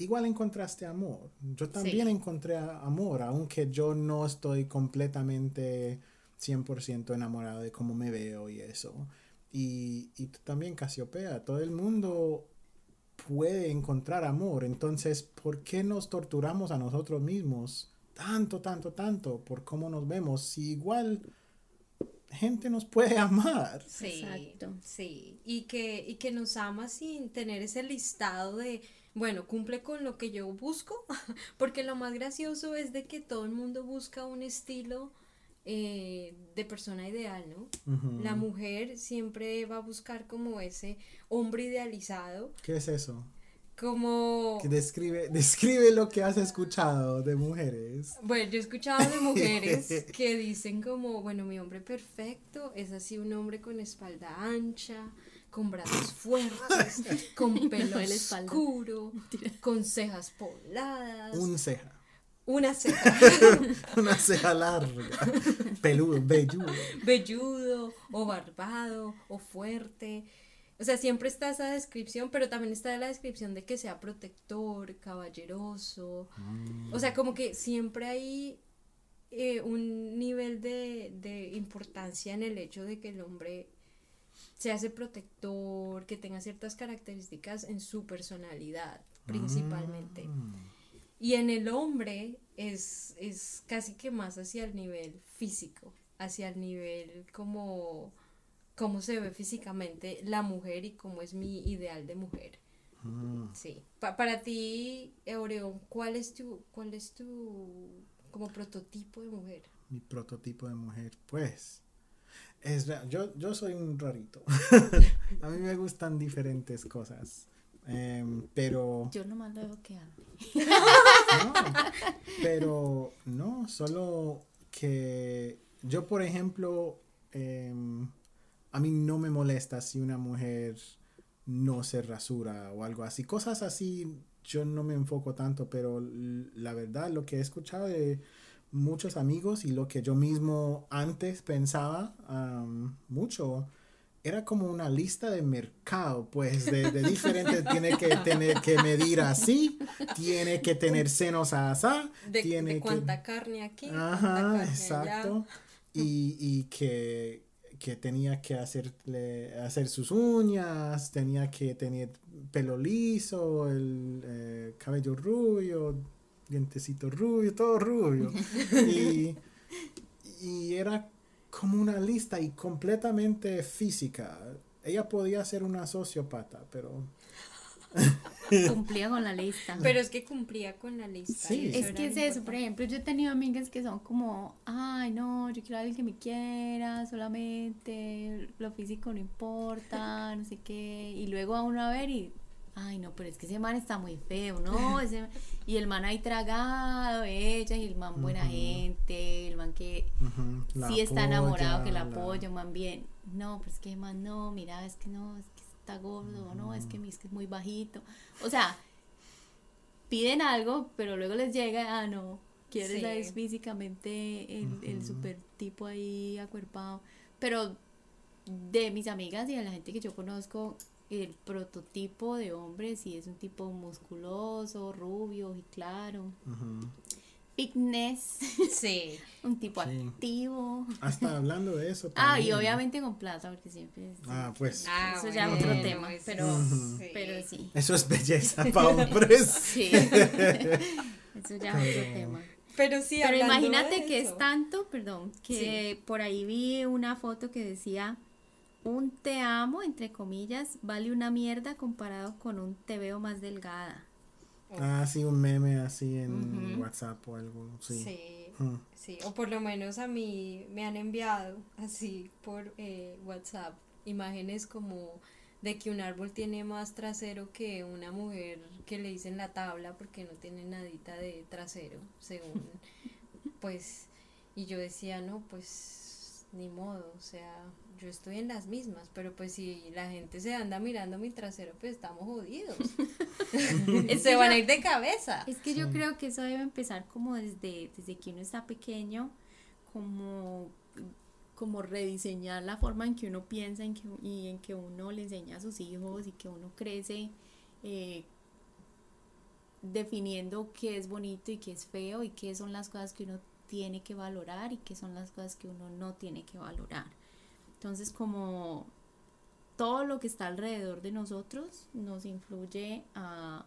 igual encontraste amor. Yo también encontré amor, aunque yo no estoy completamente 100% enamorado de cómo me veo y eso. Y, y también Casiopea, todo el mundo puede encontrar amor. Entonces, ¿por qué nos torturamos a nosotros mismos tanto, tanto, tanto por cómo nos vemos? Si igual gente nos puede amar. Sí, Exacto. sí. Y que, y que nos ama sin tener ese listado de, bueno, cumple con lo que yo busco, porque lo más gracioso es de que todo el mundo busca un estilo eh, de persona ideal, ¿no? La mujer siempre va a buscar como ese hombre idealizado. ¿Qué es eso? Como... Que describe, describe lo que has escuchado de mujeres. Bueno, yo he escuchado de mujeres que dicen como, bueno, mi hombre perfecto es así un hombre con espalda ancha, con brazos fuertes, con pelo oscuro, con cejas pobladas. Un ceja. Una ceja. una ceja larga. Peludo, velludo. Velludo, o barbado, o fuerte. O sea, siempre está esa descripción, pero también está la descripción de que sea protector, caballeroso. O sea, como que siempre hay eh, un nivel de, de importancia en el hecho de que el hombre sea ese protector, que tenga ciertas características en su personalidad, principalmente. Mm. Y en el hombre es, es casi que más hacia el nivel físico, hacia el nivel como cómo se ve físicamente la mujer y cómo es mi ideal de mujer. Mm. Sí. Pa- para ti, Eureón, ¿cuál es tu, cuál es tu como prototipo de mujer? Mi prototipo de mujer, pues. Es, yo, yo soy un rarito. a mí me gustan diferentes cosas. Em, pero. Yo nomás lo veo que. No, pero no, solo que yo, por ejemplo, em, a mí no me molesta si una mujer no se rasura o algo así. Cosas así yo no me enfoco tanto, pero la verdad lo que he escuchado de muchos amigos y lo que yo mismo antes pensaba am, mucho era como una lista de mercado, pues, de, de diferentes, tiene que tener que medir así, tiene que tener senos así, De, tiene de que... cuánta carne aquí, Ajá, carne exacto. Y, y que, que tenía que hacerle, hacer sus uñas, tenía que tener pelo liso, el eh, cabello rubio, dientecito rubio, todo rubio. y, y era como una lista y completamente física. Ella podía ser una sociópata, pero Cumplía con la lista. Pero es que cumplía con la lista. Sí. Es que es eso, por ejemplo, yo he tenido amigas que son como, ay, no, yo quiero a alguien que me quiera, solamente lo físico no importa, no sé qué, y luego a uno a ver y, ay, no, pero es que ese man está muy feo, ¿no? Ese- y el man ahí tragado, ella, y el man buena gente, el man que la sí está enamorado, que la apoya, apoya, un man bien, no, pero es que man, no, mira, es que no, es que está gordo, no, es que, mi- es que es muy bajito, o sea, piden algo, pero luego les llega, ah, no, quieres Sí. a es físicamente el, el super tipo ahí acuerpado. Pero de mis amigas y de la gente que yo conozco, el prototipo de hombre sí es un tipo musculoso, rubio y claro. Fitness, Sí. un tipo Sí. activo. Hasta hablando de eso. Ah, y también. obviamente con plata, porque siempre es- Ah, pues. Ah, Eso ya es bueno, otro tema, eso pero- sí. Pero sí. Eso es belleza para hombres. Sí. Eso ya es otro tema. Pero sí, Pero imagínate de que eso. es tanto, perdón, que por ahí vi una foto que decía, un te amo, entre comillas, vale una mierda comparado con un te veo más delgada. Ah, sí, un meme así en. WhatsApp o algo. Sí. Sí. Mm. Sí, o por lo menos a mí me han enviado así por eh, WhatsApp imágenes como de que un árbol tiene más trasero que una mujer que le dicen la tabla porque no tiene nadita de trasero, según pues y yo decía, no, pues ni modo, o sea, yo estoy en las mismas, pero pues si la gente se anda mirando mi trasero, pues estamos jodidos. Es se van a ir de cabeza. Es que yo creo que eso debe empezar como desde, desde que uno está pequeño, como, como rediseñar la forma en que uno piensa en que, y en que uno le enseña a sus hijos y que uno crece eh, definiendo qué es bonito y qué es feo y qué son las cosas que uno tiene que valorar y qué son las cosas que uno no tiene que valorar. Entonces como todo lo que está alrededor de nosotros nos influye a,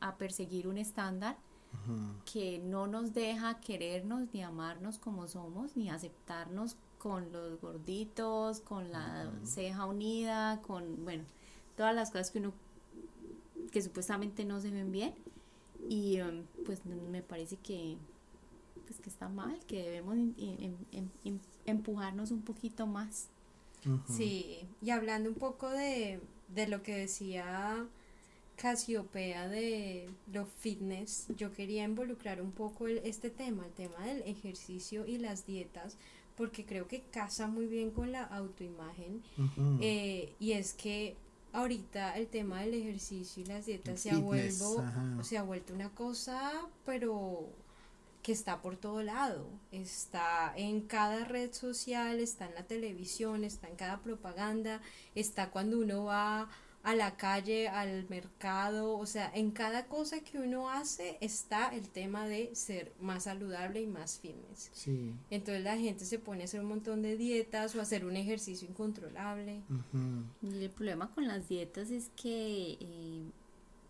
a perseguir un estándar que no nos deja querernos ni amarnos como somos, ni aceptarnos con los gorditos, con la ceja unida, con, bueno, todas las cosas que uno, que supuestamente no se ven bien. Y em, pues me parece que, pues que está mal, que debemos em- em- em- em- empujarnos un poquito más. Sí, y hablando un poco de, de lo que decía Casiopea de lo fitness, yo quería involucrar un poco el- este tema, el tema del ejercicio y las dietas, porque creo que casa muy bien con la autoimagen. Eh, y es que ahorita el tema del ejercicio y las dietas El se ha, vuelvo, se ha vuelto una cosa, pero que está por todo lado, está en cada red social, está en la televisión, está en cada propaganda, está cuando uno va a la calle, al mercado, o sea, en cada cosa que uno hace está el tema de ser más saludable y más fitness. Sí. Entonces la gente se pone a hacer un montón de dietas o a hacer un ejercicio incontrolable. Y el problema con las dietas es que eh,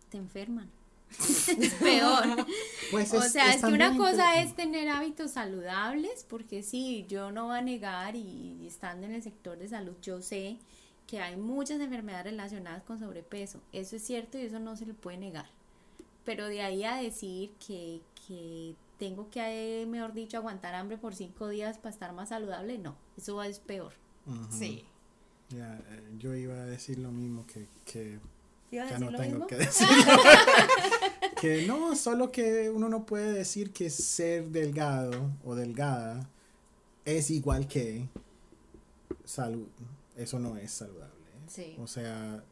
te enferman. es peor. Pues o es- sea, es es, que una cosa es tener hábitos saludables, porque sí, yo no voy a negar y, y estando en el sector de salud, yo sé que hay muchas enfermedades relacionadas con sobrepeso. Eso es cierto y eso no se le puede negar. Pero de ahí a decir que, que tengo que, eh, mejor dicho, aguantar hambre por cinco días para estar más saludable, no, eso es peor. Sí. Ya, eh, yo iba a decir lo mismo que, que ¿Iba a ya no tengo mismo? que decir. que no, solo que uno no puede decir que ser delgado o delgada es igual que salud. Eso no es saludable. Sí. O sea,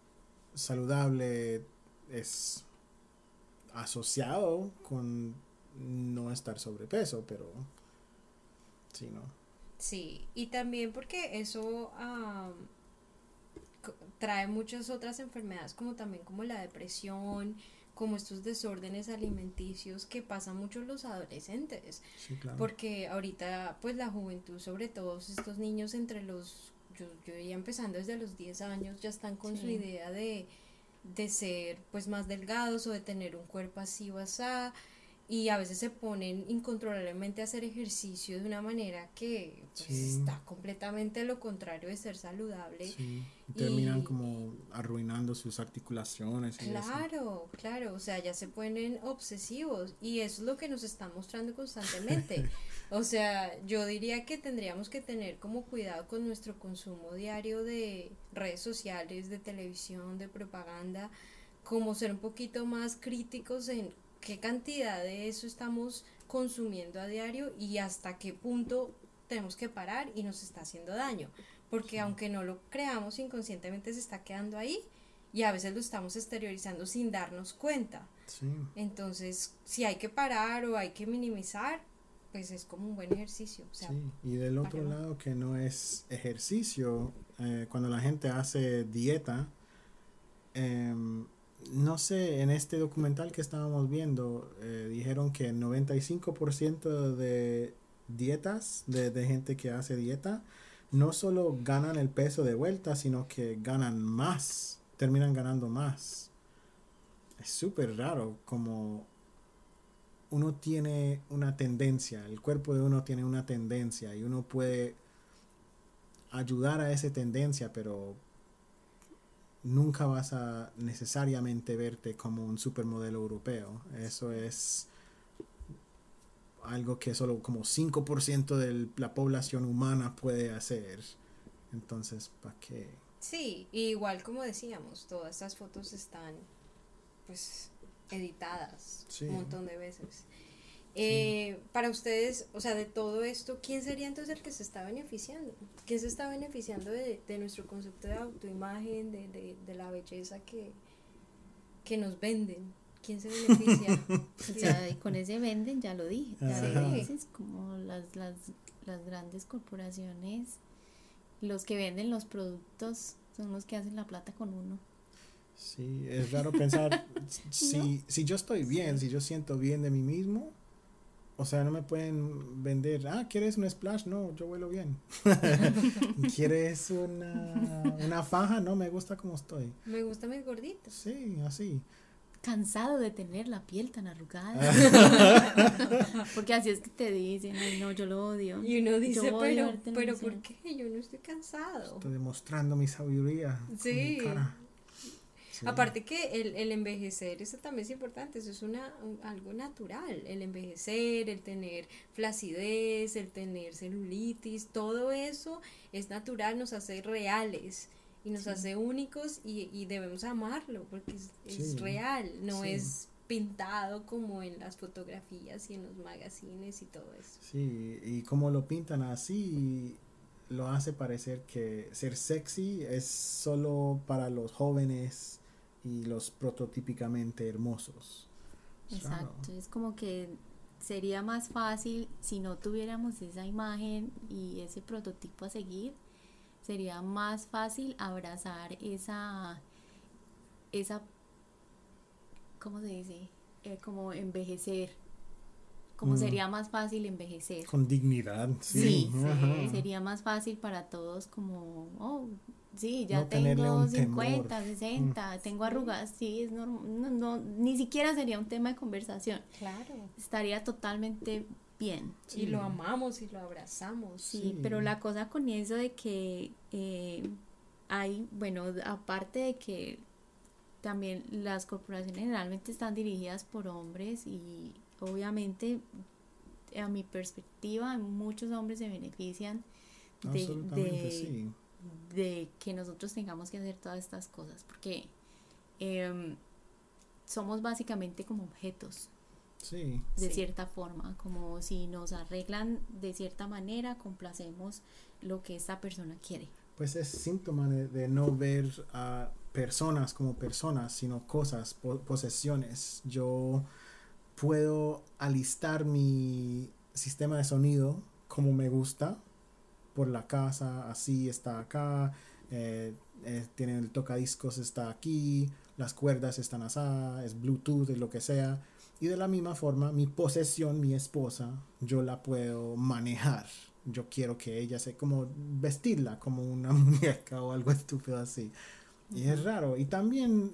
saludable es asociado con no estar sobrepeso, pero sí, ¿no? Sí, y también porque eso trae muchas otras enfermedades como también como la depresión, como estos desórdenes alimenticios que pasan mucho los adolescentes, Sí, claro. porque ahorita pues la juventud, sobre todo estos niños entre los, yo, yo diría empezando desde los 10 años, ya están con su idea de, de ser pues más delgados o de tener un cuerpo así o asá, y a veces se ponen incontrolablemente a hacer ejercicio de una manera que pues, Sí. está completamente lo contrario de ser saludable. Sí, y terminan y- como arruinando sus articulaciones y eso. Claro, claro, o sea, ya se ponen obsesivos y eso es lo que nos están mostrando constantemente. O sea, yo diría que tendríamos que tener como cuidado con nuestro consumo diario de redes sociales, de televisión, de propaganda, como ser un poquito más críticos en qué cantidad de eso estamos consumiendo a diario y hasta qué punto tenemos que parar y nos está haciendo daño. Porque aunque no lo creamos inconscientemente se está quedando ahí y a veces lo estamos exteriorizando sin darnos cuenta. Sí, Entonces, si hay que parar o hay que minimizar, pues es como un buen ejercicio. O sea, sí. Y del otro para- lado que no es ejercicio, eh, cuando la gente hace dieta, em, no sé, en este documental que estábamos viendo, eh, dijeron que el 95% de dietas, de, de gente que hace dieta, no solo ganan el peso de vuelta, sino que ganan más, terminan ganando más. Es súper raro como uno tiene una tendencia, el cuerpo de uno tiene una tendencia y uno puede ayudar a esa tendencia, pero nunca vas a necesariamente verte como un supermodelo europeo. Eso es algo que solo como 5% de la población humana puede hacer. Entonces, ¿para qué? sí, igual como decíamos, todas estas fotos están pues editadas Sí. un montón de veces. Eh, para ustedes, o sea, de todo esto, ¿quién sería entonces el que se está beneficiando? ¿Quién se está beneficiando de, de nuestro concepto de autoimagen, de, de, de la belleza que, que nos venden? ¿Quién se beneficia? O sea, y con ese venden, ya lo dije. Ya Ajá. lo dices, como las, las, las grandes corporaciones, los que venden los productos son los que hacen la plata con uno. Sí, es raro pensar, si, si yo estoy bien, si yo siento bien de mí mismo, o sea, no me pueden vender, ah, ¿quieres un splash? No, yo huelo bien. ¿Quieres una, una faja? No, me gusta como estoy. Me gustan mis gorditos. Sí, así. Cansado de tener la piel tan arrugada. Porque así es que te dicen, ay no, yo lo odio. Y uno dice, Yo pero, pero televisión". ¿por qué? Yo no estoy cansado. Estoy demostrando mi sabiduría. con mi Sí. cara. Sí. Aparte que el, el envejecer, eso también es importante, eso es una, un- algo natural, el envejecer, el tener flacidez, el tener celulitis, todo eso es natural, nos hace reales y nos Sí. hace únicos y, y debemos amarlo porque es, es real, no es pintado como en las fotografías y en los magazines y todo eso. Sí, y como lo pintan así, lo hace parecer que ser sexy es solo para los jóvenes y los prototípicamente hermosos. Exacto, es como que sería más fácil si no tuviéramos esa imagen y ese prototipo a seguir, sería más fácil abrazar esa esa, ¿cómo se dice? Eh, como envejecer. Como Mm. sería más fácil envejecer. Con dignidad, sí. Sí, ajá. Sería más fácil para todos como, oh, sí, ya No tengo un 50, temor. 60, tengo arrugas, sí, es normal, no, no, ni siquiera sería un tema de conversación, Claro. estaría totalmente bien. Y lo amamos y lo abrazamos. Sí, Sí. pero la cosa con eso de que eh, hay, bueno, aparte de que también las corporaciones generalmente están dirigidas por hombres y obviamente a mi perspectiva muchos hombres se benefician de- sí. De que nosotros tengamos que hacer todas estas cosas porque em, somos básicamente como objetos Sí, de Sí. cierta forma, como si nos arreglan de cierta manera, complacemos lo que esta persona quiere. pues es síntoma de, de no ver a personas como personas, sino cosas, po- posesiones. Yo puedo alistar mi sistema de sonido como me gusta por la casa, así está acá, eh, eh, tiene el tocadiscos está aquí, las cuerdas están así, es Bluetooth, es lo que sea. Y de la misma forma, mi posesión, mi esposa, yo la puedo manejar. Yo quiero que ella se como vestirla como una muñeca o algo estúpido así. Y es raro. Y también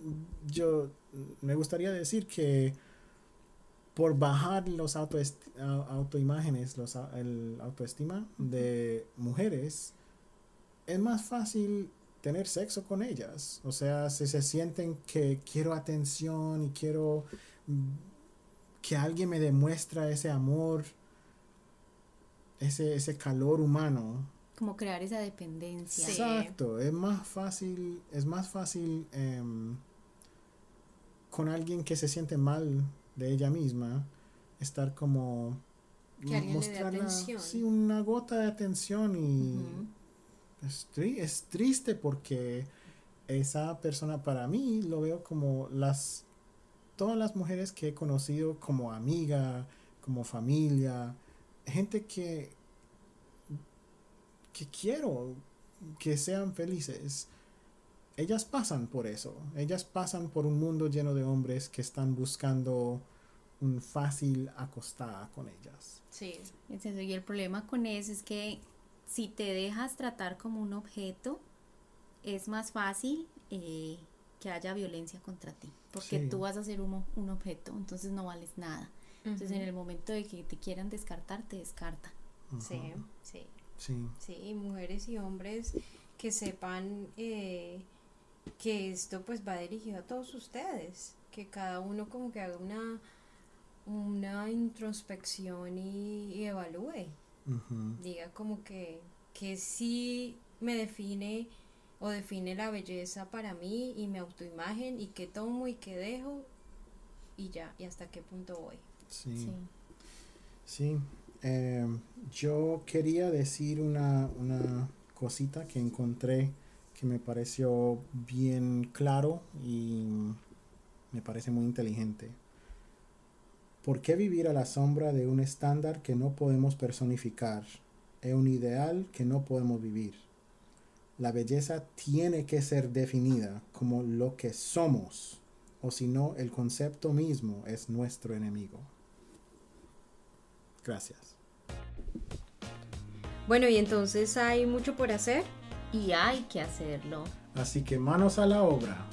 yo me gustaría decir que por bajar los autoimágenes, los, au- el autoestima de mujeres, es más fácil tener sexo con ellas. O sea, si se sienten que quiero atención y quiero que alguien me demuestra ese amor, ese, ese calor humano, Como crear esa dependencia. Sí. Exacto, es más fácil, es más fácil em, con alguien que se siente mal de ella misma, estar como Que le dé atención. sí, una gota de atención y es, tri- es triste porque esa persona para mí lo veo como las todas las mujeres que he conocido como amiga, como familia, gente que que quiero que sean felices. Ellas pasan por eso. Ellas pasan por un mundo lleno de hombres que están buscando un fácil acostada con ellas. Sí. Es eso, Y el problema con eso es que si te dejas tratar como un objeto, es más fácil eh, que haya violencia contra ti. Porque Sí. tú vas a ser un, un objeto, entonces no vales nada. Entonces en el momento de que te quieran descartar, te descartan. Sí, Ujú. sí. Sí. Sí, mujeres y hombres que sepan eh, que esto pues va dirigido a todos ustedes, que cada uno como que haga una, una introspección y, y evalúe, diga como que, que sí me define o define la belleza para mí y mi autoimagen y qué tomo y qué dejo y ya, y hasta qué punto voy. Sí. Sí. Sí, eh, yo quería decir una, una cosita que encontré que me pareció bien claro y me parece muy inteligente. ¿Por qué vivir a la sombra de un estándar que no podemos personificar? Es un ideal que no podemos vivir. La belleza tiene que ser definida como lo que somos, o si no, el concepto mismo es nuestro enemigo. Gracias. Bueno, y entonces hay mucho por hacer. Y hay que hacerlo. Así que manos a la obra.